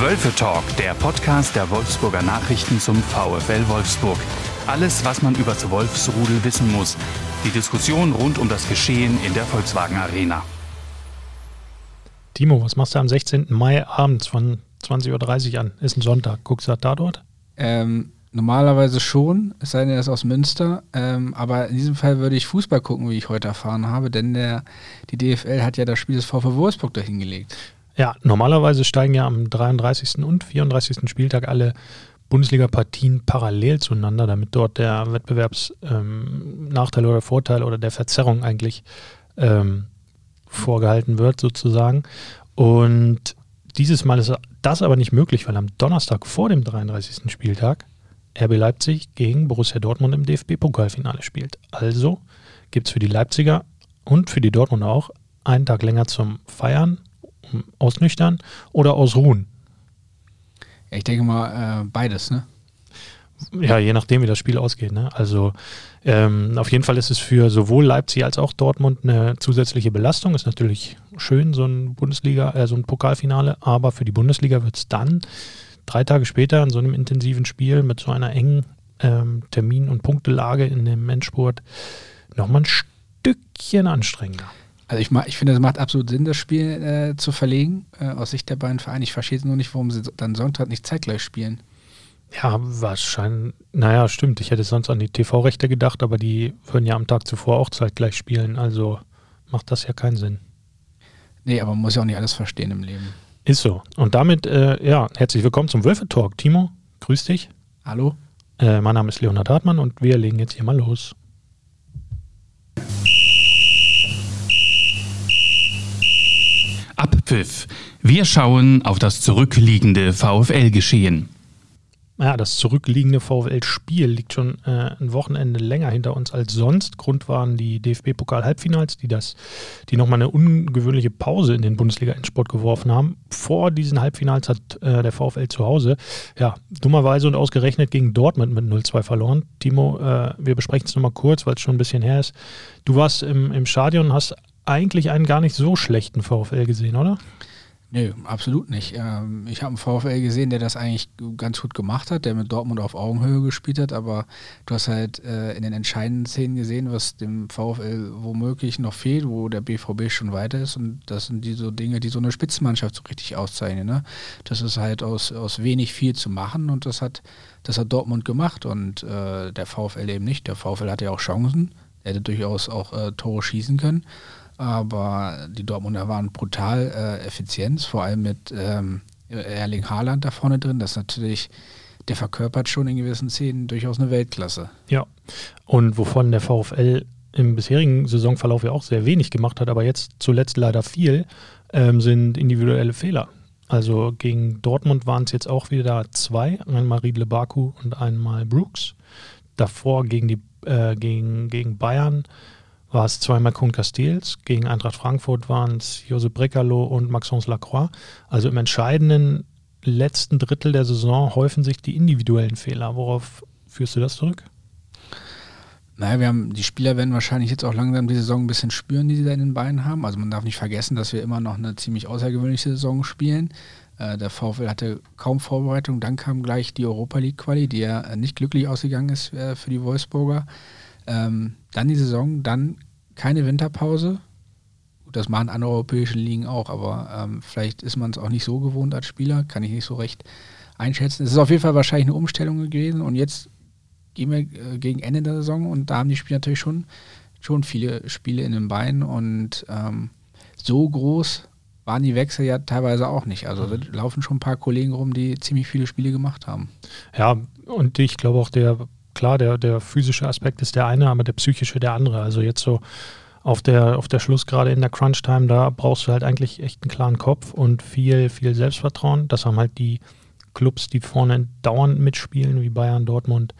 Wölfe Talk, der Podcast der Wolfsburger Nachrichten zum VfL Wolfsburg. Alles, was man über das Wolfsrudel wissen muss. Die Diskussion rund um das Geschehen in der Volkswagen Arena. Timo, was machst du am 16. Mai abends von 20.30 Uhr an? Ist ein Sonntag. Guckst du da dort? Ähm, normalerweise schon, es sei denn, er ist aus Münster. Ähm, aber in diesem Fall würde ich Fußball gucken, wie ich heute erfahren habe, denn der, die DFL hat ja das Spiel des VfL Wolfsburg dahingelegt. Ja, normalerweise steigen ja am 33. und 34. Spieltag alle Bundesliga-Partien parallel zueinander, damit dort der Wettbewerbsnachteil ähm, oder Vorteil oder der Verzerrung eigentlich ähm, vorgehalten wird, sozusagen. Und dieses Mal ist das aber nicht möglich, weil am Donnerstag vor dem 33. Spieltag RB Leipzig gegen Borussia Dortmund im DFB-Pokalfinale spielt. Also gibt es für die Leipziger und für die Dortmunder auch einen Tag länger zum Feiern ausnüchtern oder ausruhen? Ja, ich denke mal äh, beides, ne? Ja, je nachdem, wie das Spiel ausgeht. Ne? Also ähm, auf jeden Fall ist es für sowohl Leipzig als auch Dortmund eine zusätzliche Belastung. Ist natürlich schön, so ein Bundesliga, äh, so ein Pokalfinale, aber für die Bundesliga wird es dann drei Tage später in so einem intensiven Spiel mit so einer engen ähm, Termin- und Punktelage in dem Endspurt nochmal ein Stückchen anstrengender. Also ich, ich finde, es macht absolut Sinn, das Spiel äh, zu verlegen, äh, aus Sicht der beiden Vereine. Ich verstehe nur nicht, warum sie dann Sonntag nicht zeitgleich spielen. Ja, wahrscheinlich. Naja, stimmt. Ich hätte sonst an die TV-Rechte gedacht, aber die würden ja am Tag zuvor auch zeitgleich spielen. Also macht das ja keinen Sinn. Nee, aber man muss ja auch nicht alles verstehen im Leben. Ist so. Und damit, äh, ja, herzlich willkommen zum Wölfe Talk. Timo, grüß dich. Hallo. Äh, mein Name ist Leonhard Hartmann und wir legen jetzt hier mal los. Abpfiff. Wir schauen auf das zurückliegende VfL-Geschehen. Ja, das zurückliegende VfL-Spiel liegt schon äh, ein Wochenende länger hinter uns als sonst. Grund waren die DFB-Pokal-Halbfinals, die die nochmal eine ungewöhnliche Pause in den Bundesliga-Endsport geworfen haben. Vor diesen Halbfinals hat äh, der VfL zu Hause, ja, dummerweise und ausgerechnet gegen Dortmund mit 0-2 verloren. Timo, äh, wir besprechen es nochmal kurz, weil es schon ein bisschen her ist. Du warst im, im Stadion, hast eigentlich einen gar nicht so schlechten VfL gesehen, oder? Nö, absolut nicht. Ähm, ich habe einen VfL gesehen, der das eigentlich ganz gut gemacht hat, der mit Dortmund auf Augenhöhe gespielt hat, aber du hast halt äh, in den entscheidenden Szenen gesehen, was dem VfL womöglich noch fehlt, wo der BVB schon weiter ist und das sind die so Dinge, die so eine Spitzenmannschaft so richtig auszeichnen. Ne? Das ist halt aus, aus wenig viel zu machen und das hat, das hat Dortmund gemacht und äh, der VfL eben nicht. Der VfL hatte ja auch Chancen, er hätte durchaus auch äh, Tore schießen können aber die Dortmunder waren brutal äh, effizient, vor allem mit ähm, Erling Haaland da vorne drin. Das ist natürlich, der verkörpert schon in gewissen Szenen durchaus eine Weltklasse. Ja, und wovon der VfL im bisherigen Saisonverlauf ja auch sehr wenig gemacht hat, aber jetzt zuletzt leider viel, ähm, sind individuelle Fehler. Also gegen Dortmund waren es jetzt auch wieder zwei, einmal Riedle Baku und einmal Brooks. Davor gegen, die, äh, gegen, gegen Bayern war es zweimal Kuhn Castells, gegen Eintracht Frankfurt waren es Josep Brecalo und Maxence Lacroix. Also im entscheidenden letzten Drittel der Saison häufen sich die individuellen Fehler. Worauf führst du das zurück? Naja, wir haben, die Spieler werden wahrscheinlich jetzt auch langsam die Saison ein bisschen spüren, die sie da in den Beinen haben. Also man darf nicht vergessen, dass wir immer noch eine ziemlich außergewöhnliche Saison spielen. Äh, der VfL hatte kaum Vorbereitung, dann kam gleich die Europa League Quali, die ja nicht glücklich ausgegangen ist äh, für die Wolfsburger. Ähm, dann die Saison, dann keine Winterpause. Das machen andere europäische Ligen auch, aber ähm, vielleicht ist man es auch nicht so gewohnt als Spieler, kann ich nicht so recht einschätzen. Es ist auf jeden Fall wahrscheinlich eine Umstellung gewesen und jetzt gehen wir äh, gegen Ende der Saison und da haben die Spieler natürlich schon, schon viele Spiele in den Beinen und ähm, so groß waren die Wechsel ja teilweise auch nicht. Also mhm. laufen schon ein paar Kollegen rum, die ziemlich viele Spiele gemacht haben. Ja, und ich glaube auch der klar, der, der physische Aspekt ist der eine, aber der psychische der andere. Also jetzt so auf der, auf der Schluss, gerade in der Crunch-Time, da brauchst du halt eigentlich echt einen klaren Kopf und viel, viel Selbstvertrauen. Das haben halt die Clubs, die vorne dauernd mitspielen, wie Bayern, Dortmund,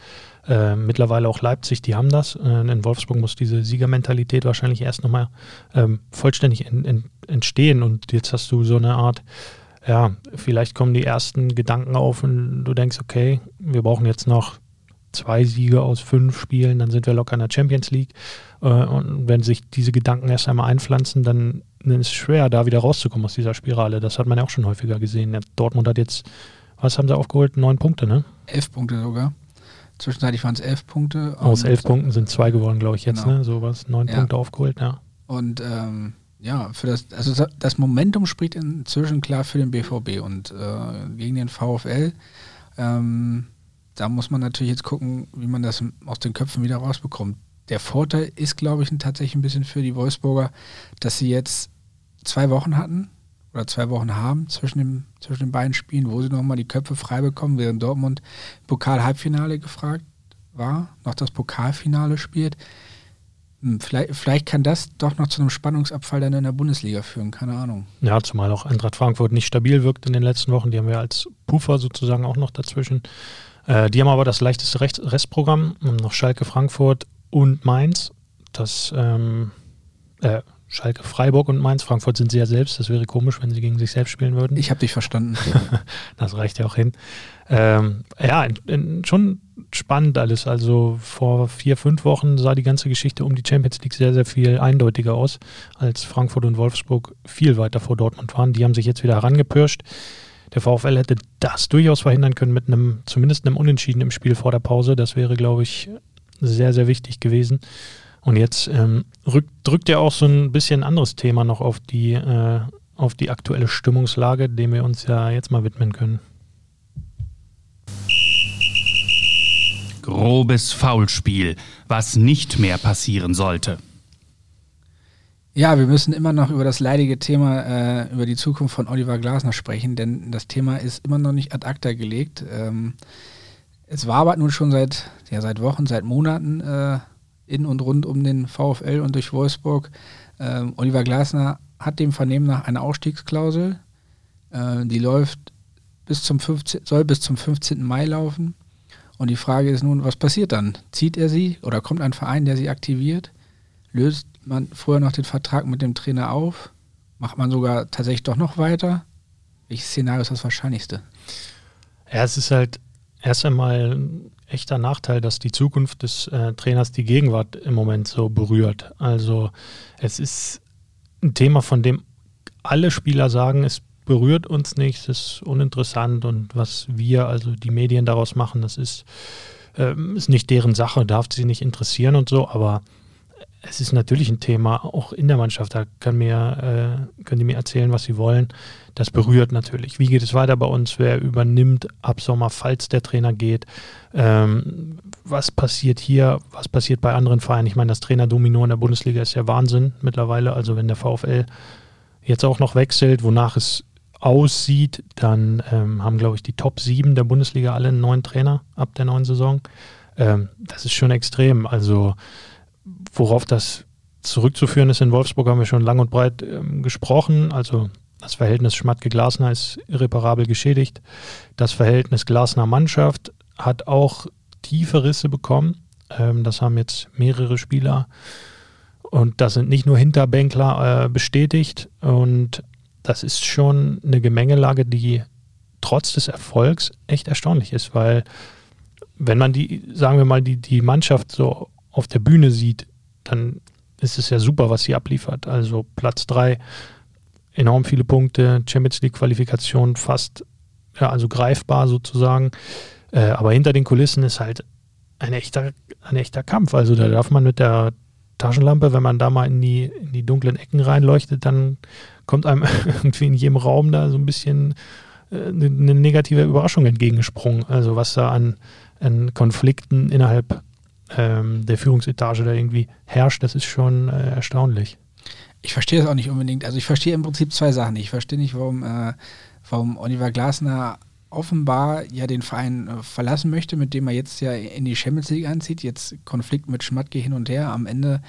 äh, mittlerweile auch Leipzig, die haben das. Äh, in Wolfsburg muss diese Siegermentalität wahrscheinlich erst nochmal ähm, vollständig in, in, entstehen. Und jetzt hast du so eine Art, ja, vielleicht kommen die ersten Gedanken auf und du denkst, okay, wir brauchen jetzt noch zwei Siege aus fünf Spielen, dann sind wir locker in der Champions League. Äh, und wenn sich diese Gedanken erst einmal einpflanzen, dann dann ist es schwer, da wieder rauszukommen aus dieser Spirale. Das hat man ja auch schon häufiger gesehen. Dortmund hat jetzt, was haben sie aufgeholt? Neun Punkte, ne? Elf Punkte sogar. Zwischenzeitlich waren es elf Punkte. Aus elf Punkten sind zwei geworden, glaube ich, jetzt, genau. ne? Sowas. Neun ja. Punkte aufgeholt, ja. Und ähm, ja, für das, also das Momentum spricht inzwischen klar für den BVB und äh, gegen den VfL. Ähm, da muss man natürlich jetzt gucken, wie man das aus den Köpfen wieder rausbekommt. Der Vorteil ist, glaube ich, tatsächlich ein bisschen für die Wolfsburger, dass sie jetzt zwei Wochen hatten oder zwei Wochen haben zwischen, dem, zwischen den beiden Spielen, wo sie nochmal die Köpfe frei bekommen, während Dortmund Pokal-Halbfinale gefragt war, noch das Pokalfinale spielt. Hm, vielleicht, vielleicht, kann das doch noch zu einem Spannungsabfall dann in der Bundesliga führen, keine Ahnung. Ja, zumal auch Eintracht Frankfurt nicht stabil wirkt in den letzten Wochen. Die haben wir als Puffer sozusagen auch noch dazwischen. Äh, die haben aber das leichteste Rest Restprogramm, noch Schalke Frankfurt und Mainz. Das ähm, äh, Schalke Freiburg und Mainz. Frankfurt sind sie ja selbst. Das wäre komisch, wenn sie gegen sich selbst spielen würden. Ich habe dich verstanden. das reicht ja auch hin. Ähm, ja, in, in, schon spannend alles. Also vor vier, fünf Wochen sah die ganze Geschichte um die Champions League sehr, sehr viel eindeutiger aus, als Frankfurt und Wolfsburg viel weiter vor Dortmund waren. Die haben sich jetzt wieder herangepirscht. Der VfL hätte das durchaus verhindern können mit einem, zumindest einem Unentschieden im Spiel vor der Pause. Das wäre, glaube ich, sehr, sehr wichtig gewesen. Und jetzt ähm, rückt, drückt ja auch so ein bisschen ein anderes Thema noch auf die, äh, auf die aktuelle Stimmungslage, dem wir uns ja jetzt mal widmen können. Grobes Foulspiel, was nicht mehr passieren sollte. Ja, wir müssen immer noch über das leidige Thema, äh, über die Zukunft von Oliver Glasner sprechen, denn das Thema ist immer noch nicht ad acta gelegt. Ähm, es war aber nun schon seit, ja, seit Wochen, seit Monaten äh, in und rund um den VfL und durch Wolfsburg. Ähm, Oliver Glasner hat dem Vernehmen nach eine Ausstiegsklausel. Äh, die läuft bis zum 15, soll bis zum 15. Mai laufen. Und die Frage ist nun, was passiert dann? Zieht er sie oder kommt ein Verein, der sie aktiviert? Löst man vorher noch den Vertrag mit dem Trainer auf? Macht man sogar tatsächlich doch noch weiter? Welches Szenario ist das wahrscheinlichste? Ja, es ist halt erst einmal ein echter Nachteil, dass die Zukunft des äh, Trainers die Gegenwart im Moment so berührt. Also es ist ein Thema, von dem alle Spieler sagen, es berührt uns nicht, es ist uninteressant und was wir, also die Medien daraus machen, das ist, äh, ist nicht deren Sache, darf sie nicht interessieren und so, aber es ist natürlich ein Thema, auch in der Mannschaft. Da können, mir, äh, können die mir erzählen, was sie wollen. Das berührt natürlich. Wie geht es weiter bei uns? Wer übernimmt ab Sommer, falls der Trainer geht? Ähm, was passiert hier? Was passiert bei anderen Vereinen? Ich meine, das Trainerdomino in der Bundesliga ist ja Wahnsinn mittlerweile. Also wenn der VfL jetzt auch noch wechselt, wonach es aussieht, dann ähm, haben, glaube ich, die Top 7 der Bundesliga alle einen neuen Trainer ab der neuen Saison. Ähm, das ist schon extrem. Also, worauf das zurückzuführen ist in Wolfsburg, haben wir schon lang und breit ähm, gesprochen. Also, das Verhältnis Schmatke-Glasner ist irreparabel geschädigt. Das Verhältnis Glasner-Mannschaft hat auch tiefe Risse bekommen. Ähm, das haben jetzt mehrere Spieler und das sind nicht nur Hinterbänkler äh, bestätigt. Und das ist schon eine Gemengelage, die trotz des Erfolgs echt erstaunlich ist, weil wenn man die, sagen wir mal, die, die Mannschaft so auf der Bühne sieht, dann ist es ja super, was sie abliefert. Also Platz drei, enorm viele Punkte, Champions League Qualifikation fast, ja, also greifbar sozusagen. Äh, aber hinter den Kulissen ist halt ein echter, ein echter Kampf. Also da darf man mit der Taschenlampe, wenn man da mal in die, in die dunklen Ecken reinleuchtet, dann kommt einem irgendwie in jedem Raum da so ein bisschen äh, eine, eine negative Überraschung entgegengesprungen. Also was da an, an Konflikten innerhalb ähm, der Führungsetage da irgendwie herrscht, das ist schon äh, erstaunlich. Ich verstehe das auch nicht unbedingt. Also ich verstehe im Prinzip zwei Sachen. Ich verstehe nicht, warum, äh, warum Oliver Glasner offenbar ja den Verein äh, verlassen möchte, mit dem er jetzt ja in die Champions League anzieht. Jetzt Konflikt mit Schmatke hin und her. Am Ende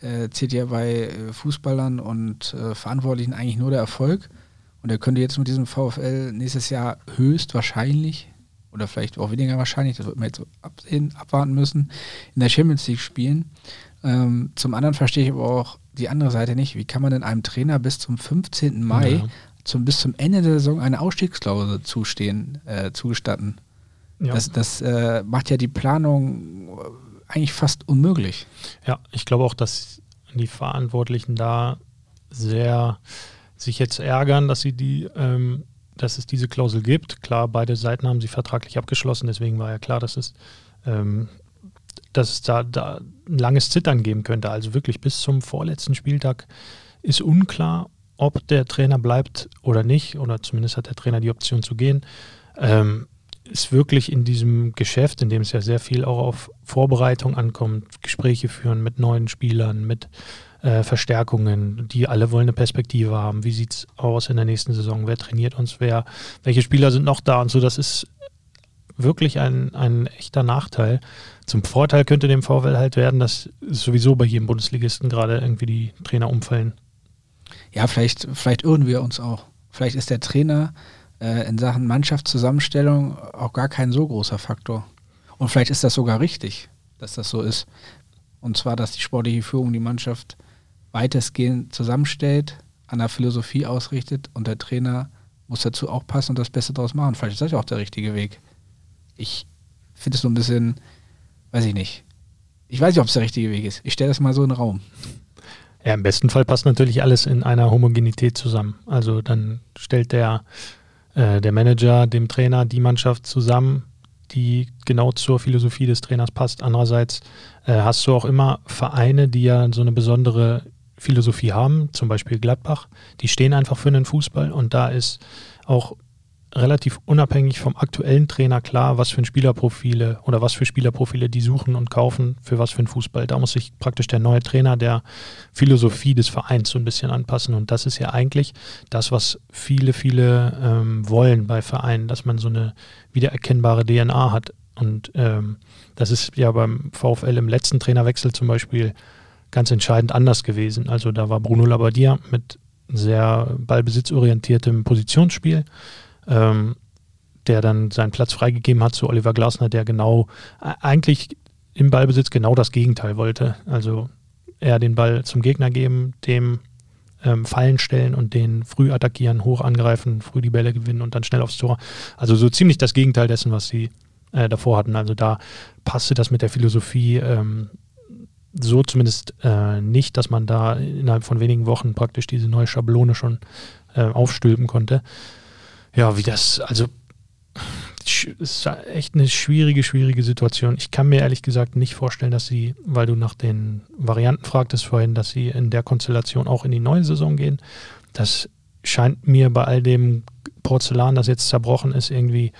äh, zählt ja bei äh, Fußballern und äh, Verantwortlichen eigentlich nur der Erfolg. Und er könnte jetzt mit diesem VfL nächstes Jahr höchstwahrscheinlich oder vielleicht auch weniger wahrscheinlich, das wird man jetzt so absehen, abwarten müssen, in der Champions League spielen. Ähm, zum anderen verstehe ich aber auch die andere Seite nicht. Wie kann man denn einem Trainer bis zum 15. Mai, ja. zum, bis zum Ende der Saison eine Ausstiegsklausel zustehen, äh, zugestatten? Ja. Das, das äh, macht ja die Planung eigentlich fast unmöglich. Ja, ich glaube auch, dass die Verantwortlichen da sehr sich jetzt ärgern, dass sie die, ähm, dass es diese Klausel gibt. Klar, beide Seiten haben sie vertraglich abgeschlossen, deswegen war ja klar, dass es, ähm, dass es da, da ein langes Zittern geben könnte. Also wirklich bis zum vorletzten Spieltag ist unklar, ob der Trainer bleibt oder nicht, oder zumindest hat der Trainer die Option zu gehen. Ähm, ist wirklich in diesem Geschäft, in dem es ja sehr viel auch auf Vorbereitung ankommt, Gespräche führen mit neuen Spielern, mit äh, Verstärkungen, die alle wollen eine Perspektive haben. Wie sieht es aus in der nächsten Saison? Wer trainiert uns? Wer, welche Spieler sind noch da und so? Das ist wirklich ein, ein echter Nachteil. Zum Vorteil könnte dem VfL halt werden, dass sowieso bei jedem Bundesligisten gerade irgendwie die Trainer umfallen. Ja, vielleicht, vielleicht irren wir uns auch. Vielleicht ist der Trainer äh, in Sachen Mannschaftszusammenstellung auch gar kein so großer Faktor. Und vielleicht ist das sogar richtig, dass das so ist. Und zwar, dass die sportliche Führung die Mannschaft weitestgehend zusammenstellt, an der Philosophie ausrichtet und der Trainer muss dazu auch passen und das Beste daraus machen. Vielleicht ist das ja auch der richtige Weg. Ich finde es so ein bisschen, weiß ich nicht. Ich weiß nicht, ob es der richtige Weg ist. Ich stelle das mal so in den Raum. Ja, im besten Fall passt natürlich alles in einer Homogenität zusammen. Also dann stellt der, äh, der Manager dem Trainer die Mannschaft zusammen, die genau zur Philosophie des Trainers passt. Andererseits äh, hast du auch immer Vereine, die ja so eine besondere Philosophie haben, zum Beispiel Gladbach, die stehen einfach für den Fußball und da ist auch relativ unabhängig vom aktuellen Trainer klar, was für ein Spielerprofile oder was für Spielerprofile die suchen und kaufen, für was für ein Fußball. Da muss sich praktisch der neue Trainer der Philosophie des Vereins so ein bisschen anpassen. Und das ist ja eigentlich das, was viele, viele ähm, wollen bei Vereinen, dass man so eine wiedererkennbare DNA hat. Und ähm, das ist ja beim VfL im letzten Trainerwechsel zum Beispiel ganz entscheidend anders gewesen. Also da war Bruno Labbadia mit sehr ballbesitzorientiertem Positionsspiel ähm, der dann seinen Platz freigegeben hat zu Oliver Glasner, der genau äh, eigentlich im Ballbesitz genau das Gegenteil wollte. Also eher den Ball zum Gegner geben, dem ähm, Fallen stellen und den früh attackieren, hoch angreifen, früh die Bälle gewinnen und dann schnell aufs Tor. Also so ziemlich das Gegenteil dessen, was sie äh, davor hatten. Also da passte das mit der Philosophie ähm, so zumindest äh, nicht, dass man da innerhalb von wenigen Wochen praktisch diese neue Schablone schon äh, aufstülpen konnte ja, wie das, also es ist echt eine schwierige, schwierige Situation. Ich kann mir ehrlich gesagt nicht vorstellen, dass sie, weil du nach den Varianten fragtest vorhin, dass sie in der Konstellation auch in die neue Saison gehen. Das scheint mir bei all dem Porzellan, das jetzt zerbrochen ist, irgendwie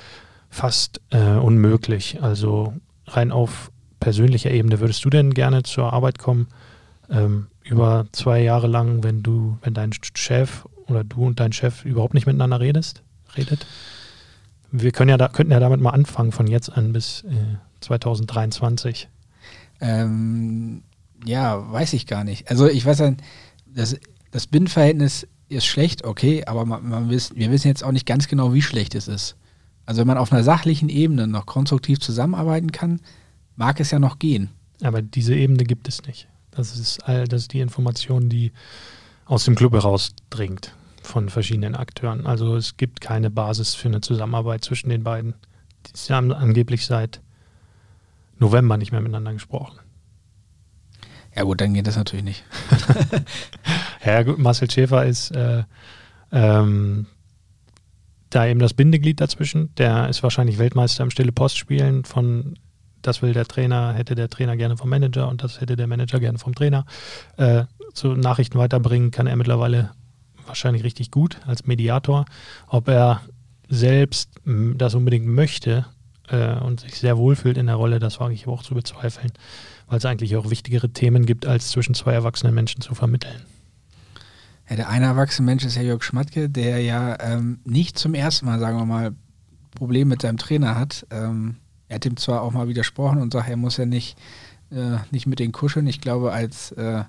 fast äh, unmöglich. Also rein auf persönlicher Ebene, würdest du denn gerne zur Arbeit kommen, ähm, über zwei Jahre lang, wenn du, wenn dein Chef oder du und dein Chef überhaupt nicht miteinander redest? redet. Wir können ja da, könnten ja damit mal anfangen, von jetzt an bis äh, 2023. Ähm, ja, weiß ich gar nicht. Also ich weiß das, das Binnenverhältnis ist schlecht, okay, aber man, man wiss, wir wissen jetzt auch nicht ganz genau, wie schlecht es ist. Also wenn man auf einer sachlichen Ebene noch konstruktiv zusammenarbeiten kann, mag es ja noch gehen. Aber diese Ebene gibt es nicht. Das ist all, das ist die Information, die aus dem Club herausdringt von verschiedenen Akteuren. Also es gibt keine Basis für eine Zusammenarbeit zwischen den beiden. Sie haben angeblich seit November nicht mehr miteinander gesprochen. Ja gut, dann geht das natürlich nicht. ja gut, Marcel Schäfer ist äh, ähm, da eben das Bindeglied dazwischen. Der ist wahrscheinlich Weltmeister im Stille Post spielen von das will der Trainer, hätte der Trainer gerne vom Manager und das hätte der Manager gerne vom Trainer. Äh, zu Nachrichten weiterbringen kann er mittlerweile wahrscheinlich richtig gut als Mediator. Ob er selbst das unbedingt möchte äh, und sich sehr wohlfühlt in der Rolle, das wage ich auch zu bezweifeln, weil es eigentlich auch wichtigere Themen gibt, als zwischen zwei erwachsenen Menschen zu vermitteln. Ja, der eine erwachsene Mensch ist ja Jörg Schmatke, der ja ähm, nicht zum ersten Mal, sagen wir mal, Probleme mit seinem Trainer hat. Ähm, er hat ihm zwar auch mal widersprochen und sagt, er muss ja nicht, äh, nicht mit den kuscheln. Ich glaube, als äh,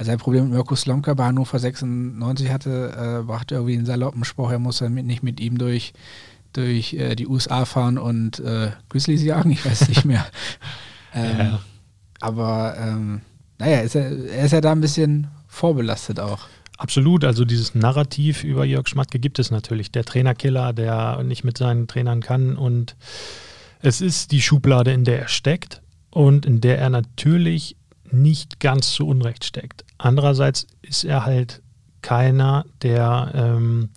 als er ein Problem mit Mirko Slomka bei Hannover 96 hatte, äh, brachte irgendwie einen saloppen Spruch, er muss dann mit, nicht mit ihm durch, durch äh, die USA fahren und äh, Grizzlies jagen, ich weiß nicht mehr. ähm, ja. Aber ähm, naja, ist er, er ist ja da ein bisschen vorbelastet auch. Absolut, also dieses Narrativ über Jörg Schmatke gibt es natürlich. Der Trainerkiller, der nicht mit seinen Trainern kann und es ist die Schublade, in der er steckt und in der er natürlich nicht ganz zu Unrecht steckt. Andererseits ist er halt keiner, der ähm,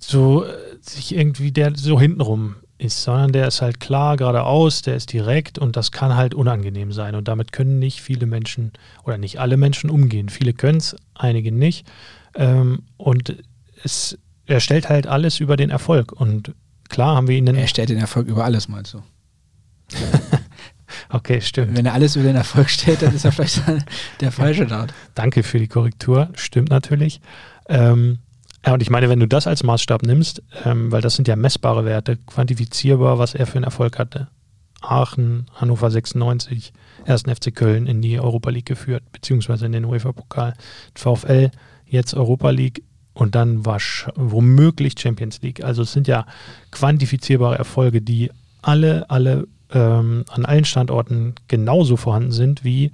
so äh, sich irgendwie, der so hintenrum ist, sondern der ist halt klar, geradeaus, der ist direkt und das kann halt unangenehm sein. Und damit können nicht viele Menschen oder nicht alle Menschen umgehen. Viele können es, einige nicht. Ähm, und es, er stellt halt alles über den Erfolg. Und klar haben wir ihn. Er stellt den Erfolg über alles, meinst du? okay, stimmt. Wenn er alles über den Erfolg stellt, dann ist er vielleicht der falsche dort. Danke für die Korrektur. Stimmt natürlich. Ähm, ja, und ich meine, wenn du das als Maßstab nimmst, ähm, weil das sind ja messbare Werte, quantifizierbar, was er für einen Erfolg hatte. Aachen, Hannover 96, 1. FC Köln in die Europa League geführt, beziehungsweise in den UEFA-Pokal. VfL, jetzt Europa League und dann war womöglich Champions League. Also es sind ja quantifizierbare Erfolge, die alle, alle ähm, an allen Standorten genauso vorhanden sind wie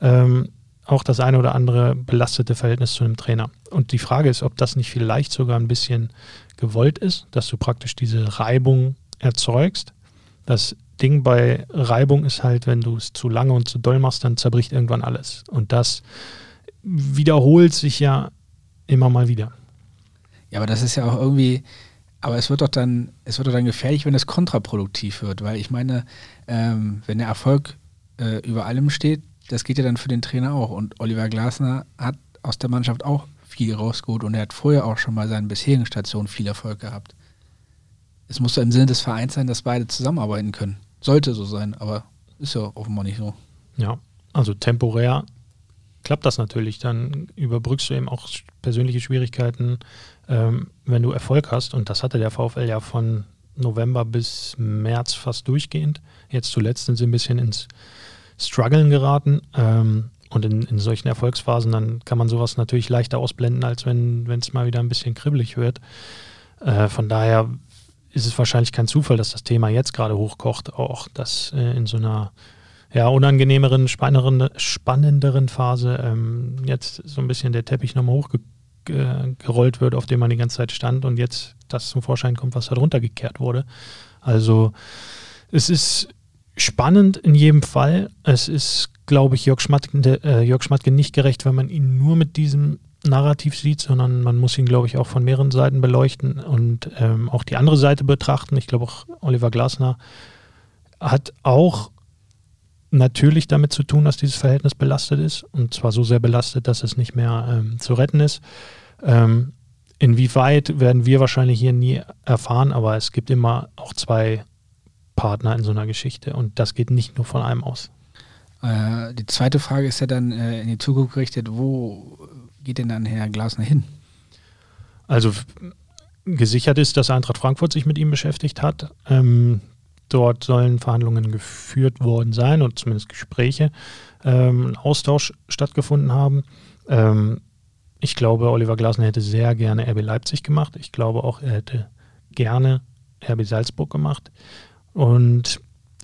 ähm, auch das eine oder andere belastete Verhältnis zu einem Trainer. Und die Frage ist, ob das nicht vielleicht sogar ein bisschen gewollt ist, dass du praktisch diese Reibung erzeugst. Das Ding bei Reibung ist halt, wenn du es zu lange und zu doll machst, dann zerbricht irgendwann alles. Und das wiederholt sich ja immer mal wieder. Ja, aber das ist ja auch irgendwie, aber es wird doch dann, es wird doch dann gefährlich, wenn es kontraproduktiv wird, weil ich meine, ähm, wenn der Erfolg äh, über allem steht, das geht ja dann für den Trainer auch. Und Oliver Glasner hat aus der Mannschaft auch viel rausgeholt und er hat vorher auch schon bei seinen bisherigen Stationen viel Erfolg gehabt. Es muss im Sinne des Vereins sein, dass beide zusammenarbeiten können. Sollte so sein, aber ist ja offenbar nicht so. Ja, also temporär klappt das natürlich. Dann überbrückst du eben auch persönliche Schwierigkeiten, ähm, wenn du Erfolg hast. Und das hatte der VfL ja von November bis März fast durchgehend. Jetzt zuletzt sind sie ein bisschen ins Struggeln geraten. Ähm, und in, in, solchen Erfolgsphasen, dann kann man sowas natürlich leichter ausblenden, als wenn es mal wieder ein bisschen kribbelig wird. Äh, von daher ist es wahrscheinlich kein Zufall, dass das Thema jetzt gerade hochkocht, auch dass äh, in so einer ja, unangenehmeren, spannenderen Phase ähm, jetzt so ein bisschen der Teppich nochmal hochgerollt wird, auf dem man die ganze Zeit stand und jetzt das zum Vorschein kommt, was da drunter gekehrt wurde. Also es ist spannend in jedem Fall. Es ist, glaube ich, Jörg Schmatke, äh, Jörg Schmatke nicht gerecht, wenn man ihn nur mit diesem Narrativ sieht, sondern man muss ihn, glaube ich, auch von mehreren Seiten beleuchten und ähm, auch die andere Seite betrachten. Ich glaube auch Oliver Glasner hat auch natürlich damit zu tun, dass dieses Verhältnis belastet ist und zwar so sehr belastet, dass es nicht mehr ähm, zu retten ist. Ähm, inwieweit werden wir wahrscheinlich hier nie erfahren, aber es gibt immer auch zwei Partner in so einer Geschichte und das geht nicht nur von einem aus. Äh, die zweite Frage ist ja dann äh, in die Zukunft gerichtet, wo geht denn dann Herr Glasner hin? Also gesichert ist, dass Eintracht Frankfurt sich mit ihm beschäftigt hat. Ähm, dort sollen Verhandlungen geführt worden sein und zumindest Gespräche, ähm, Austausch stattgefunden haben. Ähm, ich glaube, Oliver Glasner hätte sehr gerne RB Leipzig gemacht. Ich glaube auch, er hätte gerne RB Salzburg gemacht und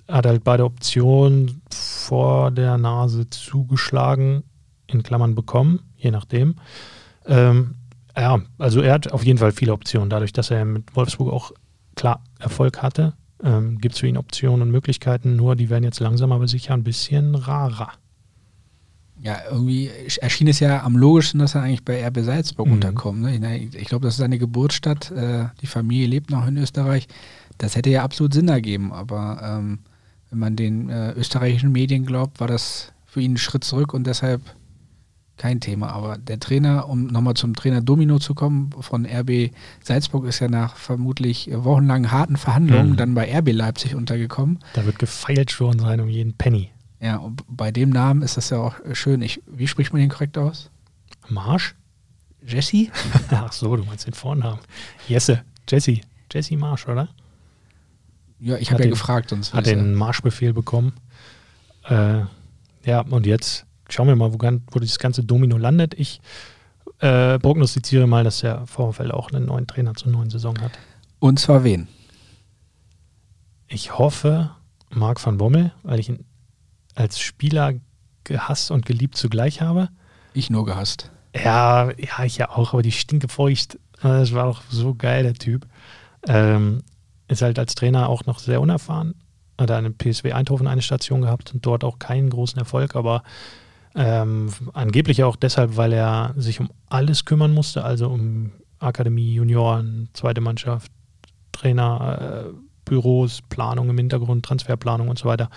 hat halt beide Optionen vor der Nase zugeschlagen, in Klammern bekommen, je nachdem. Ähm, ja, also er hat auf jeden Fall viele Optionen. Dadurch, dass er mit Wolfsburg auch klar Erfolg hatte, ähm, gibt es für ihn Optionen und Möglichkeiten, nur die werden jetzt langsam aber sicher ein bisschen rarer. Ja, irgendwie erschien es ja am logischsten, dass er eigentlich bei RB Salzburg mhm. unterkommt. Ne? Ich, ich glaube, das ist seine Geburtsstadt. Äh, die Familie lebt noch in Österreich. Das hätte ja absolut Sinn ergeben, aber ähm, wenn man den äh, österreichischen Medien glaubt, war das für ihn ein Schritt zurück und deshalb kein Thema. Aber der Trainer, um nochmal zum Trainer Domino zu kommen, von RB Salzburg ist ja nach vermutlich wochenlangen harten Verhandlungen mhm. dann bei RB Leipzig untergekommen. Da wird gefeilt worden sein um jeden Penny. Ja, und bei dem Namen ist das ja auch schön. Ich, wie spricht man den korrekt aus? Marsch? Jesse? Ach so, du meinst den Vornamen. Jesse. Jesse. Jesse Marsch, oder? Ja, ich habe ja gefragt. Sonst hat den Marschbefehl bekommen. Äh, ja, und jetzt schauen wir mal, wo, wo dieses ganze Domino landet. Ich äh, prognostiziere mal, dass der VfL auch einen neuen Trainer zur neuen Saison hat. Und zwar wen? Ich hoffe, Marc van Bommel, weil ich ihn als Spieler gehasst und geliebt zugleich habe. Ich nur gehasst. Ja, ja, ich ja auch, aber die stinke feucht. Das war doch so geil, der Typ. Ähm, ist halt als Trainer auch noch sehr unerfahren. Hat eine PSW Eindhoven eine Station gehabt und dort auch keinen großen Erfolg, aber Ähm, angeblich auch deshalb, weil er sich um alles kümmern musste, also um Akademie, Junioren, zweite Mannschaft, Trainer, äh, Büros, Planung im Hintergrund, Transferplanung und so weiter.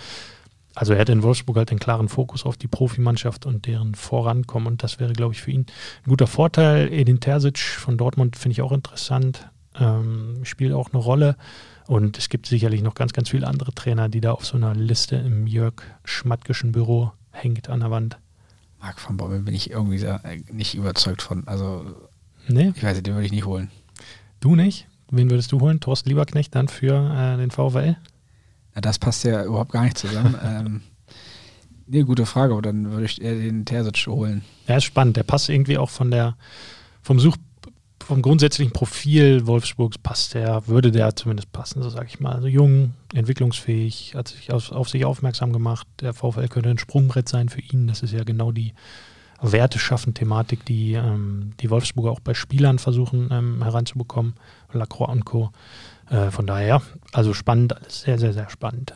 Also er hat in Wolfsburg halt den klaren Fokus auf die Profimannschaft und deren Vorankommen und das wäre, glaube ich, für ihn ein guter Vorteil. Edin Terzic von Dortmund finde ich auch interessant, ähm, spielt auch eine Rolle und es gibt sicherlich noch ganz, ganz viele andere Trainer, die da auf so einer Liste im Jörg Schmattkischen Büro hängt an der Wand. Marc von Bommel bin ich irgendwie äh, nicht überzeugt von. Also, nee? ich weiß nicht, den würde ich nicht holen. Du nicht? Wen würdest du holen? Thorsten Lieberknecht dann für äh, den VfL? Na, das passt ja überhaupt gar nicht zusammen. ähm, nee, gute Frage, aber dann würde ich eher den Terzic holen. Ja, ist spannend. Der passt irgendwie auch von der, vom Such, vom grundsätzlichen Profil Wolfsburgs passt der, würde der zumindest passen, so sage ich mal. Also jung, entwicklungsfähig, hat sich auf, auf, sich aufmerksam gemacht. Der VfL könnte ein Sprungbrett sein für ihn. Das ist ja genau die Werte schaffen Thematik, die ähm, die Wolfsburger auch bei Spielern versuchen ähm, heranzubekommen. Lacroix und Co. Äh, von daher, also spannend, sehr, sehr, sehr spannend.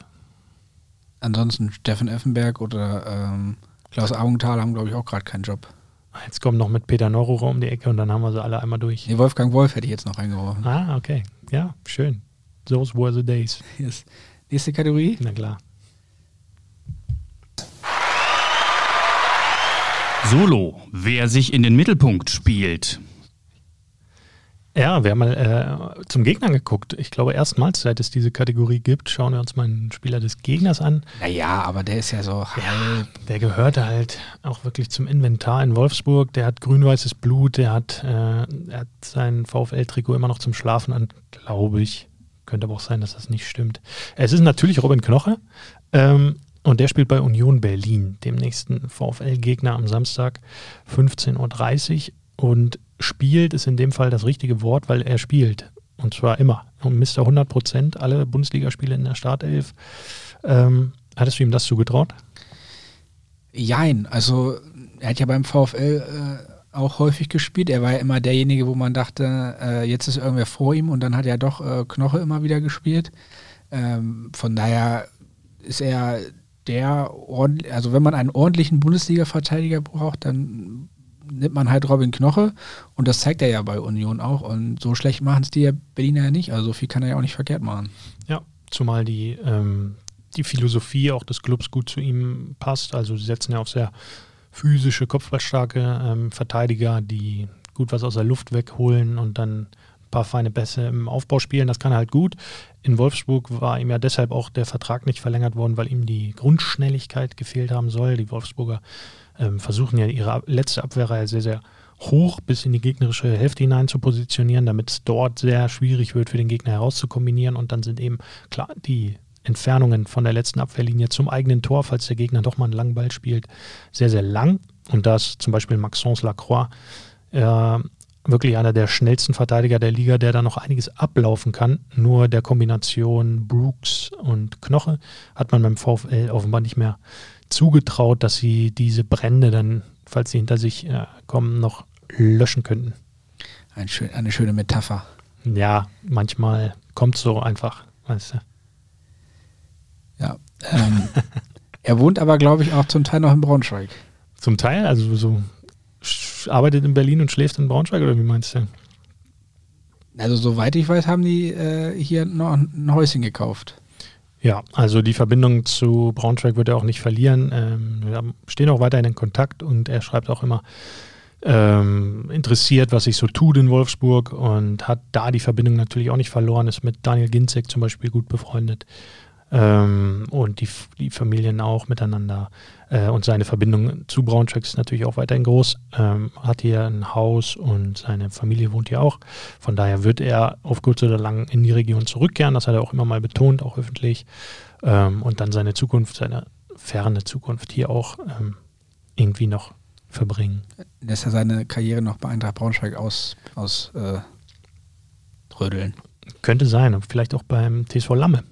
Ansonsten Steffen Effenberg oder ähm, Klaus Augenthaler haben, glaube ich, auch gerade keinen Job. Jetzt kommen noch mit Peter Norrurer um die Ecke und dann haben wir sie alle einmal durch. Nee, Wolfgang Wolf hätte ich jetzt noch reingeworfen. Ah, okay. Ja, schön. Those were the days. Yes. Nächste Kategorie? Na klar. Solo, wer sich in den Mittelpunkt spielt. Ja, wir haben mal äh, zum Gegner geguckt. Ich glaube, erstmals, seit es diese Kategorie gibt, schauen wir uns mal einen Spieler des Gegners an. Naja, aber der ist ja so ja, Der gehörte halt auch wirklich zum Inventar in Wolfsburg. Der hat grün-weißes Blut, der hat, äh, er hat sein VfL-Trikot immer noch zum Schlafen an, glaube ich. Könnte aber auch sein, dass das nicht stimmt. Es ist natürlich Robin Knoche. Ähm, und der spielt bei Union Berlin, dem nächsten VfL-Gegner am Samstag 15.30 Uhr. Und spielt ist in dem Fall das richtige Wort, weil er spielt. Und zwar immer. Und Mr. 100 Prozent, alle Bundesligaspiele in der Startelf. Ähm, hattest du ihm das zugetraut? Jein. Also, er hat ja beim VfL äh, auch häufig gespielt. Er war ja immer derjenige, wo man dachte, äh, jetzt ist irgendwer vor ihm. Und dann hat er doch äh, Knoche immer wieder gespielt. Ähm, von daher ist er der, also wenn man einen ordentlichen Bundesliga-Verteidiger braucht, dann nimmt man halt Robin Knoche und das zeigt er ja bei Union auch und so schlecht machen es die Berliner ja nicht, also so viel kann er ja auch nicht verkehrt machen. Ja, zumal die, ähm, die Philosophie auch des Clubs gut zu ihm passt, also sie setzen ja auf sehr physische, kopfballstarke ähm, Verteidiger, die gut was aus der Luft wegholen und dann ein paar feine Bässe im Aufbau spielen, das kann er halt gut. In Wolfsburg war ihm ja deshalb auch der Vertrag nicht verlängert worden, weil ihm die Grundschnelligkeit gefehlt haben soll. Die Wolfsburger ähm, versuchen ja ihre letzte Abwehrreihe sehr, sehr hoch bis in die gegnerische Hälfte hinein zu positionieren, damit es dort sehr schwierig wird für den Gegner herauszukombinieren. Und dann sind eben klar die Entfernungen von der letzten Abwehrlinie zum eigenen Tor, falls der Gegner doch mal einen langen Ball spielt, sehr, sehr lang. Und das zum Beispiel Maxence Lacroix, äh, wirklich einer der schnellsten Verteidiger der Liga, der da noch einiges ablaufen kann. Nur der Kombination Brooks und Knoche hat man beim VfL offenbar nicht mehr zugetraut, dass sie diese Brände dann, falls sie hinter sich äh, kommen, noch löschen könnten. Ein schön, eine schöne Metapher. Ja, manchmal kommt es so einfach, weißt du. Ja. Ähm, er wohnt aber, glaube ich, auch zum Teil noch in Braunschweig. Zum Teil? Also so arbeitet in Berlin und schläft in Braunschweig oder wie meinst du? Also soweit ich weiß, haben die äh, hier noch ein Häuschen gekauft. Ja, also die Verbindung zu Braunschweig wird er auch nicht verlieren. Ähm, wir stehen auch weiterhin in Kontakt und er schreibt auch immer ähm, interessiert, was sich so tut in Wolfsburg und hat da die Verbindung natürlich auch nicht verloren, ist mit Daniel Ginzek zum Beispiel gut befreundet ähm, und die, die Familien auch miteinander. Äh, und seine Verbindung zu Braunschweig ist natürlich auch weiterhin groß. Ähm, hat hier ein Haus und seine Familie wohnt hier auch. Von daher wird er auf kurz oder lang in die Region zurückkehren. Das hat er auch immer mal betont, auch öffentlich. Ähm, und dann seine Zukunft, seine ferne Zukunft hier auch ähm, irgendwie noch verbringen. Lässt er seine Karriere noch bei Eintracht Braunschweig aus, aus äh, rödeln? Könnte sein. Und vielleicht auch beim TSV Lamme.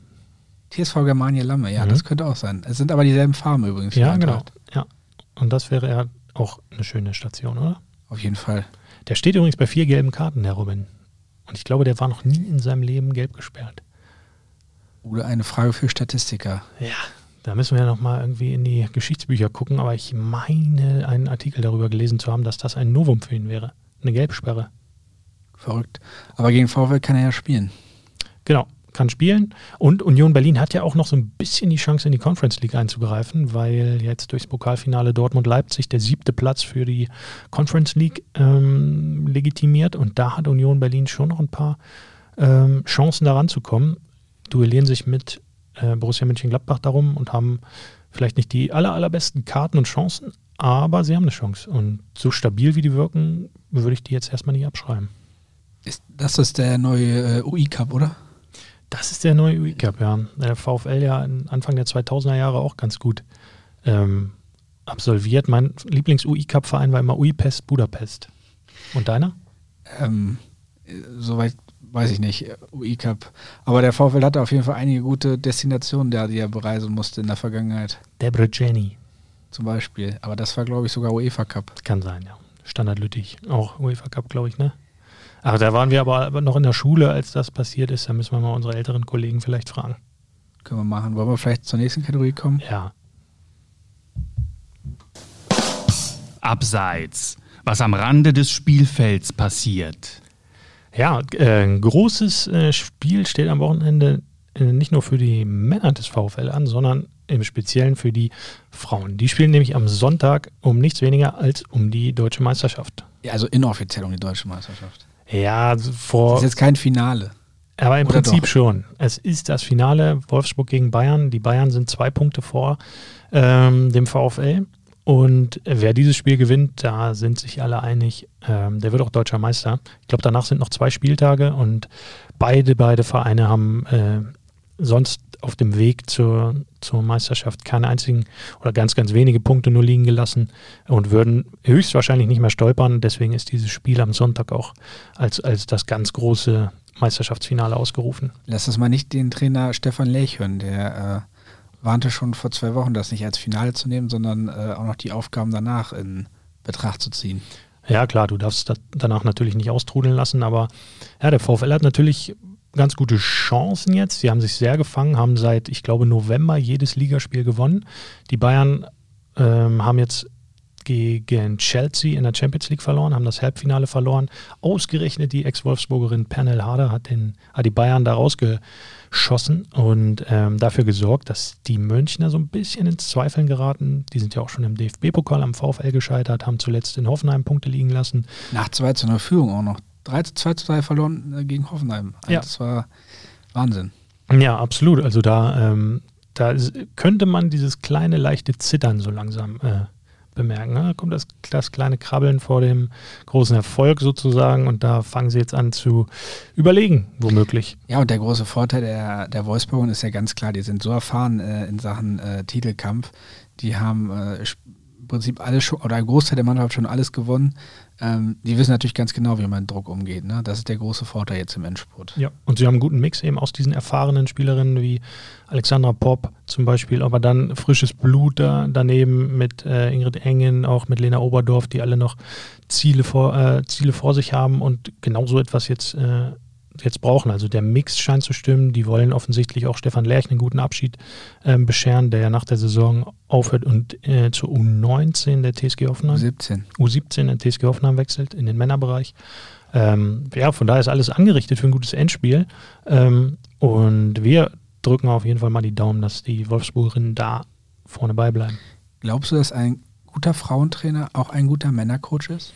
TSV Germania Lamme, ja, mhm. das könnte auch sein. Es sind aber dieselben Farben übrigens. Ja, genau. Ja. Und das wäre ja auch eine schöne Station, oder? Auf jeden Fall. Der steht übrigens bei vier gelben Karten, der Robin. Und ich glaube, der war noch nie in seinem Leben gelb gesperrt. Oder eine Frage für Statistiker. Ja, Da müssen wir ja nochmal irgendwie in die Geschichtsbücher gucken, aber ich meine, einen Artikel darüber gelesen zu haben, dass das ein Novum für ihn wäre. Eine Gelbsperre. Verrückt. Aber gegen VfL kann er ja spielen. Genau, kann spielen. Und Union Berlin hat ja auch noch so ein bisschen die Chance, in die Conference League einzugreifen, weil jetzt durchs Pokalfinale Dortmund-Leipzig der siebte Platz für die Conference League ähm, legitimiert. Und da hat Union Berlin schon noch ein paar ähm, Chancen, daran zu kommen. Duellieren sich mit äh, Borussia Mönchengladbach darum und haben vielleicht nicht die aller, allerbesten Karten und Chancen, aber sie haben eine Chance. Und so stabil wie die wirken, würde ich die jetzt erstmal nicht abschreiben. Ist, das ist der neue äh, UI-Cup, oder? Das ist der neue UI-Cup, ja. Der VfL ja Anfang der 2000er Jahre auch ganz gut ähm, absolviert. Mein Lieblings-UI-Cup-Verein war immer UI-Pest Budapest. Und deiner? Ähm, soweit weiß ich nicht, UI-Cup. Aber der VfL hatte auf jeden Fall einige gute Destinationen, die er bereisen musste in der Vergangenheit. Debreceni. Zum Beispiel. Aber das war, glaube ich, sogar UEFA Cup. Kann sein, ja. Standard Lüttich. Auch UEFA Cup, glaube ich, ne? Ach, da waren wir aber noch in der Schule, als das passiert ist. Da müssen wir mal unsere älteren Kollegen vielleicht fragen. Können wir machen. Wollen wir vielleicht zur nächsten Kategorie kommen? Ja. Abseits. Was am Rande des Spielfelds passiert. Ja, äh, ein großes äh, Spiel steht am Wochenende äh, nicht nur für die Männer des VfL an, sondern im Speziellen für die Frauen. Die spielen nämlich am Sonntag um nichts weniger als um die deutsche Meisterschaft. Ja, also inoffiziell um die deutsche Meisterschaft. Ja, vor. Das ist jetzt kein Finale. Aber im Oder Prinzip doch? schon. Es ist das Finale Wolfsburg gegen Bayern. Die Bayern sind zwei Punkte vor ähm, dem VfL. Und wer dieses Spiel gewinnt, da sind sich alle einig, ähm, der wird auch deutscher Meister. Ich glaube, danach sind noch zwei Spieltage und beide, beide Vereine haben äh, sonst auf dem Weg zur, zur Meisterschaft keine einzigen oder ganz, ganz wenige Punkte nur liegen gelassen und würden höchstwahrscheinlich nicht mehr stolpern. Deswegen ist dieses Spiel am Sonntag auch als, als das ganz große Meisterschaftsfinale ausgerufen. Lass das mal nicht den Trainer Stefan Lech hören, der äh, warnte schon vor zwei Wochen, das nicht als Finale zu nehmen, sondern äh, auch noch die Aufgaben danach in Betracht zu ziehen. Ja, klar, du darfst das danach natürlich nicht austrudeln lassen, aber ja, der VfL hat natürlich ganz gute Chancen jetzt. Sie haben sich sehr gefangen, haben seit, ich glaube, November jedes Ligaspiel gewonnen. Die Bayern ähm, haben jetzt gegen Chelsea in der Champions League verloren, haben das Halbfinale verloren. Ausgerechnet die Ex-Wolfsburgerin Pernell Harder hat, den, hat die Bayern da rausgeschossen und ähm, dafür gesorgt, dass die Münchner so ein bisschen ins Zweifeln geraten. Die sind ja auch schon im DFB-Pokal am VfL gescheitert, haben zuletzt in Hoffenheim Punkte liegen lassen. Nach 2 zu 0 Führung auch noch. 3 zu 2 zu 3 verloren äh, gegen Hoffenheim. Also Ja. Das war Wahnsinn. Ja, absolut. Also da, ähm, da könnte man dieses kleine, leichte Zittern so langsam äh, bemerken. Ne? Da kommt das, das kleine Krabbeln vor dem großen Erfolg sozusagen und da fangen sie jetzt an zu überlegen, womöglich. Ja, und der große Vorteil der, der Wolfsburger ist ja ganz klar, die sind so erfahren äh, in Sachen äh, Titelkampf. Die haben äh, im Prinzip alles schon, oder ein Großteil der Mannschaft schon alles gewonnen. Ähm, die wissen natürlich ganz genau, wie man mit Druck umgeht. Ne? Das ist der große Vorteil jetzt im Endspurt. Ja. Und sie haben einen guten Mix eben aus diesen erfahrenen Spielerinnen wie Alexandra Popp zum Beispiel, aber dann frisches Blut da, daneben mit äh, Ingrid Engen, auch mit Lena Oberdorf, die alle noch Ziele vor, äh, Ziele vor sich haben und genau so etwas jetzt, äh, jetzt brauchen. Also der Mix scheint zu stimmen. Die wollen offensichtlich auch Stefan Lerch einen guten Abschied ähm, bescheren, der ja nach der Saison aufhört und äh, zur U19 der TSG Hoffenheim. 17. U17 in TSG Hoffenheim wechselt, in den Männerbereich. Ähm, ja, von daher ist alles angerichtet für ein gutes Endspiel. Ähm, und wir drücken auf jeden Fall mal die Daumen, dass die Wolfsburgerinnen da vorne beibleiben. Glaubst du, dass ein guter Frauentrainer auch ein guter Männercoach ist?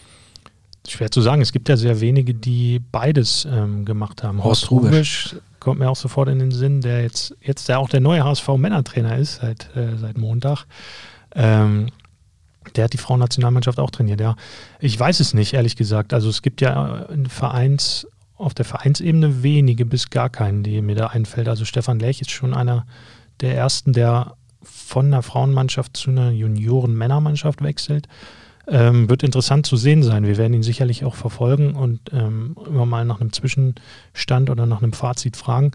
Schwer zu sagen. Es gibt ja sehr wenige, die beides ähm, gemacht haben. Horst Horst Rubisch kommt mir auch sofort in den Sinn, der jetzt, jetzt der auch der neue HSV-Männertrainer ist seit, äh, seit Montag. Ähm, der hat die Frauennationalmannschaft auch trainiert, ja. Ich weiß es nicht, ehrlich gesagt. Also es gibt ja in Vereins, auf der Vereinsebene wenige bis gar keinen, die mir da einfällt. Also Stefan Lech ist schon einer der ersten, der von einer Frauenmannschaft zu einer Junioren-Männermannschaft wechselt. Ähm, wird interessant zu sehen sein. Wir werden ihn sicherlich auch verfolgen und ähm, immer mal nach einem Zwischenstand oder nach einem Fazit fragen.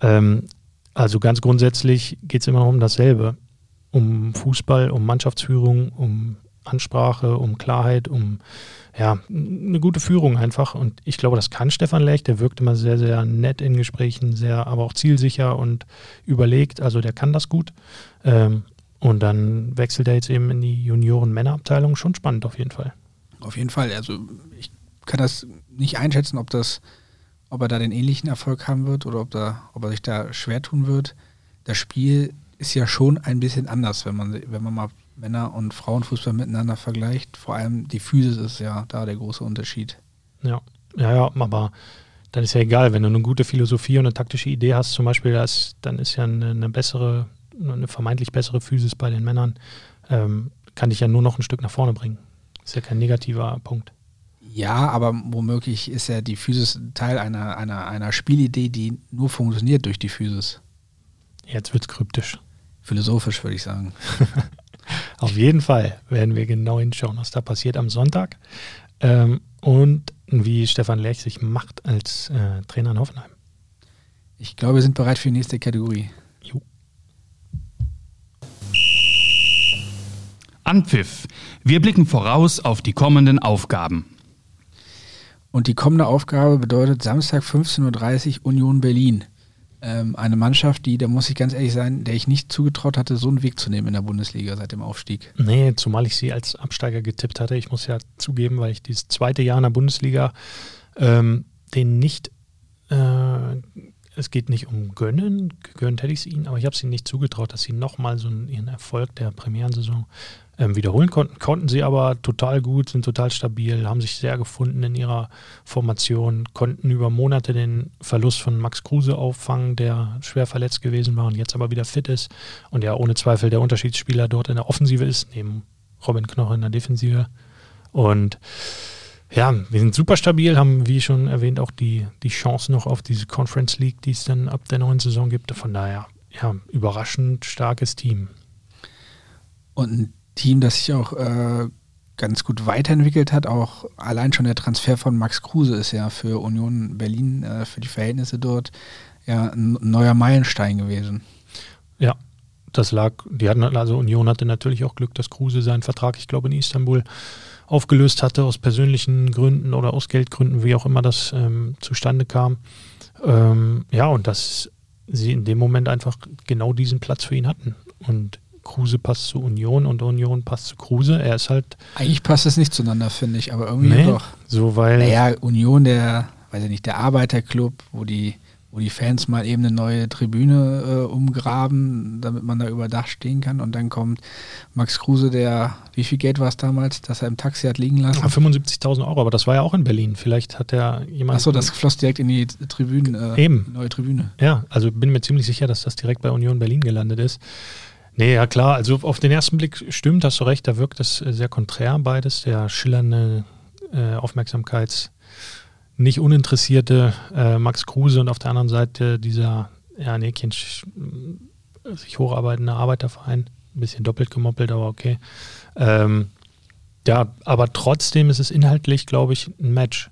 Ähm, also ganz grundsätzlich geht es immer noch um dasselbe. Um Fußball, um Mannschaftsführung, um Ansprache, um Klarheit, um ja, eine gute Führung einfach. Und ich glaube, das kann Stefan Lech. Der wirkt immer sehr, sehr nett in Gesprächen, sehr, aber auch zielsicher und überlegt. Also der kann das gut. Ähm, und dann wechselt er jetzt eben in die Junioren-Männerabteilung. Schon spannend auf jeden Fall. Auf jeden Fall. Also ich kann das nicht einschätzen, ob das, ob er da den ähnlichen Erfolg haben wird oder ob, da, ob er sich da schwer tun wird. Das Spiel ist ja schon ein bisschen anders, wenn man, wenn man mal Männer- und Frauenfußball miteinander vergleicht. Vor allem die Physis ist ja da der große Unterschied. Ja, ja, ja, aber dann ist ja egal, wenn du eine gute Philosophie und eine taktische Idee hast, zum Beispiel, das, dann ist ja eine, eine, bessere, eine vermeintlich bessere Physis bei den Männern, ähm, kann dich ja nur noch ein Stück nach vorne bringen. Ist ja kein negativer Punkt. Ja, aber womöglich ist ja die Physis Teil einer, einer, einer Spielidee, die nur funktioniert durch die Physis. Jetzt wird es kryptisch. Philosophisch, würde ich sagen. Auf jeden Fall werden wir genau hinschauen, was da passiert am Sonntag ähm, und wie Stefan Lerch sich macht als äh, Trainer in Hoffenheim. Ich glaube, wir sind bereit für die nächste Kategorie. Anpfiff. Wir blicken voraus auf die kommenden Aufgaben. Und die kommende Aufgabe bedeutet Samstag 15.30 Uhr Union Berlin ähm, eine Mannschaft, die, da muss ich ganz ehrlich sein, der ich nicht zugetraut hatte, so einen Weg zu nehmen in der Bundesliga seit dem Aufstieg. Nee, zumal ich sie als Absteiger getippt hatte. Ich muss ja zugeben, weil ich dieses zweite Jahr in der Bundesliga ähm, den nicht, äh, es geht nicht um Gönnen, gegönnt hätte ich es ihnen, aber ich habe es ihnen nicht zugetraut, dass sie nochmal so ihren Erfolg der Premierensaison ähm, wiederholen konnten. Konnten sie aber total gut, sind total stabil, haben sich sehr gefunden in ihrer Formation, konnten über Monate den Verlust von Max Kruse auffangen, der schwer verletzt gewesen war und jetzt aber wieder fit ist und ja ohne Zweifel der Unterschiedsspieler dort in der Offensive ist, neben Robin Knoche in der Defensive. Und ja, wir sind super stabil, haben, wie schon erwähnt, auch die, die Chance noch auf diese Conference League, die es dann ab der neuen Saison gibt. Von daher, ja, überraschend starkes Team. Und Team, das sich auch äh, ganz gut weiterentwickelt hat. Auch allein schon der Transfer von Max Kruse ist ja für Union Berlin, äh, für die Verhältnisse dort, ja ein neuer Meilenstein gewesen. Ja, das lag, die hatten, also Union hatte natürlich auch Glück, dass Kruse seinen Vertrag, ich glaube, in Istanbul aufgelöst hatte, aus persönlichen Gründen oder aus Geldgründen, wie auch immer das ähm, zustande kam. Ähm, ja, und dass sie in dem Moment einfach genau diesen Platz für ihn hatten. Und Kruse passt zu Union und Union passt zu Kruse. Er ist halt. Eigentlich passt es nicht zueinander, finde ich, aber irgendwie nee, doch. So, weil. Naja, Union, der, weiß ich nicht, der Arbeiterclub, wo die, wo die Fans mal eben eine neue Tribüne äh, umgraben, damit man da über Dach stehen kann. Und dann kommt Max Kruse, der, wie viel Geld war es damals, dass er im Taxi hat liegen lassen? 75.000 Euro, aber das war ja auch in Berlin. Vielleicht hat er jemand. Achso, das floss direkt in die Tribüne. Äh, eben. Neue Tribüne. Ja, also bin mir ziemlich sicher, dass das direkt bei Union Berlin gelandet ist. Nee, ja klar, also auf den ersten Blick stimmt, hast du recht, da wirkt es äh, sehr konträr beides, der schillernde äh, Aufmerksamkeits, nicht uninteressierte äh, Max Kruse und auf der anderen Seite dieser ja, Näkchen äh, sich hocharbeitende Arbeiterverein, ein bisschen doppelt gemoppelt, aber okay. Ähm, ja, aber trotzdem ist es inhaltlich, glaube ich, ein Match.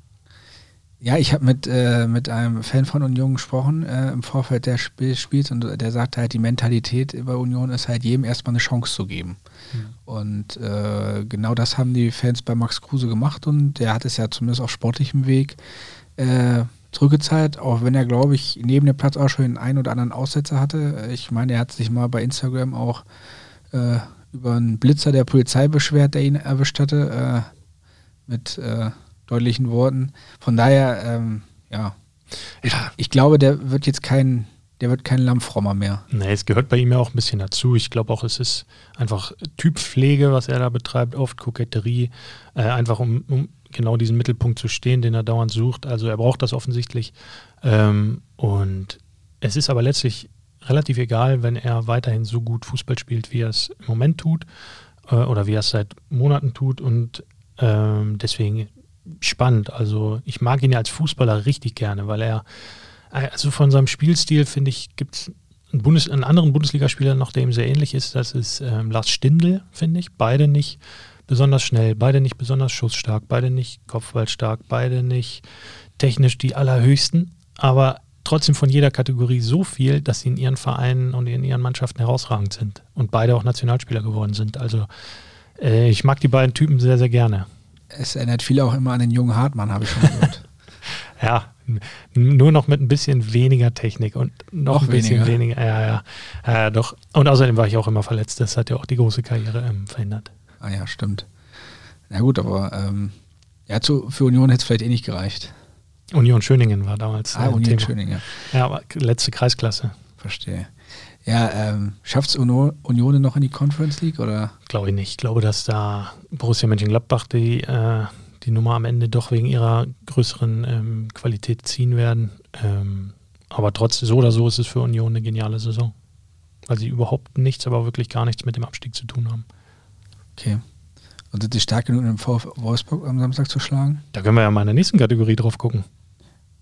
Ja, ich habe mit, äh, mit einem Fan von Union gesprochen äh, im Vorfeld des Spiel, Spiels und der sagte halt, die Mentalität über Union ist halt jedem erstmal eine Chance zu geben. Mhm. Und äh, genau das haben die Fans bei Max Kruse gemacht und der hat es ja zumindest auf sportlichem Weg äh, zurückgezahlt, auch wenn er, glaube ich, neben dem Platz auch schon den einen oder anderen Aussetzer hatte. Ich meine, er hat sich mal bei Instagram auch äh, über einen Blitzer der Polizei beschwert, der ihn erwischt hatte, äh, mit deutlichen Worten. Von daher, ähm, ja. Ich, ich, glaube, der wird jetzt kein, der wird kein Lammfrommer mehr. Nee, es gehört bei ihm ja auch ein bisschen dazu. Ich glaube auch, es ist einfach Typpflege, was er da betreibt, oft Koketterie, äh, einfach um, um, genau diesen Mittelpunkt zu stehen, den er dauernd sucht. Also er braucht das offensichtlich. Ähm, und es ist aber letztlich relativ egal, wenn er weiterhin so gut Fußball spielt, wie er es im Moment tut äh, oder wie er es seit Monaten tut. Und ähm, deswegen spannend. Also ich mag ihn ja als Fußballer richtig gerne, weil er, also von seinem Spielstil finde ich, gibt es einen, Bundes-, einen anderen Bundesligaspieler noch, der ihm sehr ähnlich ist. Das ist ähm, Lars Stindl, finde ich. Beide nicht besonders schnell, beide nicht besonders schussstark, beide nicht kopfballstark, beide nicht technisch die allerhöchsten, aber trotzdem von jeder Kategorie so viel, dass sie in ihren Vereinen und in ihren Mannschaften herausragend sind und beide auch Nationalspieler geworden sind. Also Äh, ich mag die beiden Typen sehr, sehr gerne. Es erinnert viele auch immer an den jungen Hartmann, habe ich schon gehört. ja, nur noch mit ein bisschen weniger Technik und noch, noch ein bisschen weniger. weniger. Ja, ja. Äh, doch. Und außerdem war ich auch immer verletzt. Das hat ja auch die große Karriere ähm, verhindert. Ah ja, stimmt. Na gut, aber ähm, ja, zu, für Union hätte es vielleicht eh nicht gereicht. Union Schöningen war damals. Ah, Union Thema. Schöningen. Ja, aber letzte Kreisklasse. Verstehe. Ja, ähm, schafft es Union noch in die Conference League oder? Glaube ich nicht. Ich glaube, dass da Borussia Mönchengladbach die, äh, die Nummer am Ende doch wegen ihrer größeren ähm, Qualität ziehen werden. Ähm, aber trotzdem, so oder so ist es für Union eine geniale Saison. Weil sie überhaupt nichts, aber wirklich gar nichts mit dem Abstieg zu tun haben. Okay. Und sind sie stark genug, im VfW Wolfsburg am Samstag zu schlagen? Da können wir ja mal in der nächsten Kategorie drauf gucken.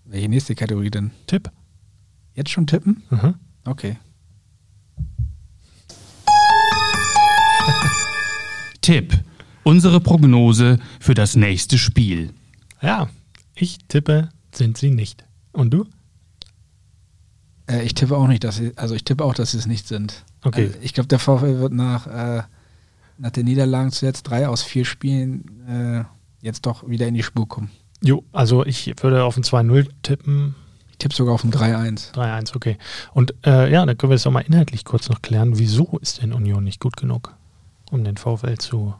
Welche nächste Kategorie denn? Tipp. Jetzt schon tippen? Mhm. Okay. Tipp. Unsere Prognose für das nächste Spiel. Ja, ich tippe, sind sie nicht. Und du? Äh, ich tippe auch nicht, dass sie, also ich tippe auch, dass sie es nicht sind. Okay. Also ich glaube, der VfL wird nach, äh, nach den Niederlagen zuletzt drei aus vier Spielen äh, jetzt doch wieder in die Spur kommen. Jo, also ich würde auf ein 2-0 tippen. Ich tippe sogar auf ein 3-1. 3-1, okay. Und äh, ja, dann können wir es auch mal inhaltlich kurz noch klären. Wieso ist denn Union nicht gut genug, um den VfL zu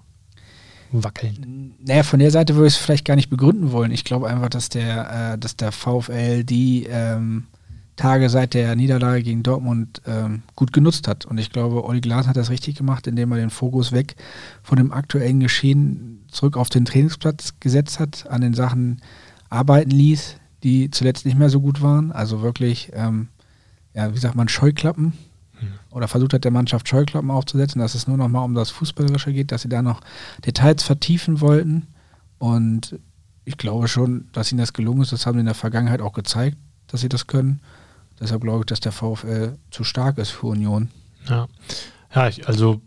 wackeln? Naja, von der Seite würde ich es vielleicht gar nicht begründen wollen. Ich glaube einfach, dass der, äh, dass der VfL die ähm, Tage seit der Niederlage gegen Dortmund ähm, gut genutzt hat. Und ich glaube, Olli Glas hat das richtig gemacht, indem er den Fokus weg von dem aktuellen Geschehen zurück auf den Trainingsplatz gesetzt hat, an den Sachen arbeiten ließ, die zuletzt nicht mehr so gut waren. Also wirklich, ähm, ja, wie sagt man, Scheuklappen. Oder versucht hat, der Mannschaft Scheuklappen aufzusetzen, dass es nur noch mal um das Fußballerische geht, dass sie da noch Details vertiefen wollten. Und ich glaube schon, dass ihnen das gelungen ist. Das haben sie in der Vergangenheit auch gezeigt, dass sie das können. Deshalb glaube ich, dass der VfL zu stark ist für Union. Ja, ja ich, also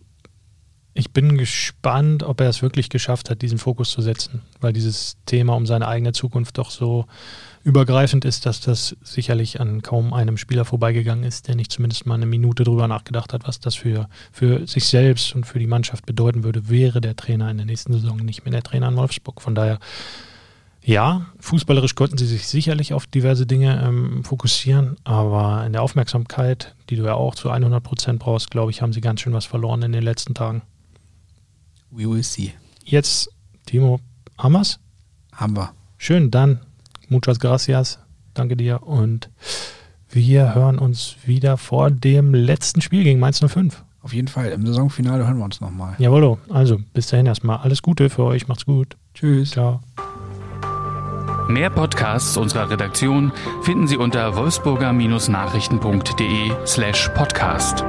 ich bin gespannt, ob er es wirklich geschafft hat, diesen Fokus zu setzen, weil dieses Thema um seine eigene Zukunft doch so übergreifend ist, dass das sicherlich an kaum einem Spieler vorbeigegangen ist, der nicht zumindest mal eine Minute drüber nachgedacht hat, was das für, für sich selbst und für die Mannschaft bedeuten würde, wäre der Trainer in der nächsten Saison nicht mehr der Trainer in Wolfsburg. Von daher ja, fußballerisch konnten sie sich sicherlich auf diverse Dinge ähm, fokussieren, aber in der Aufmerksamkeit, die du ja auch zu 100 Prozent brauchst, glaube ich, haben sie ganz schön was verloren in den letzten Tagen. We will see. Jetzt, Timo, haben wir's? Haben wir. Schön, dann muchas gracias. Danke dir und wir hören uns wieder vor dem letzten Spiel gegen Mainz 05. Auf jeden Fall. Im Saisonfinale hören wir uns nochmal. Jawollo. Also, bis dahin erstmal. Alles Gute für euch. Macht's gut. Tschüss. Ciao. Mehr Podcasts unserer Redaktion finden Sie unter wolfsburger-nachrichten.de slash podcast.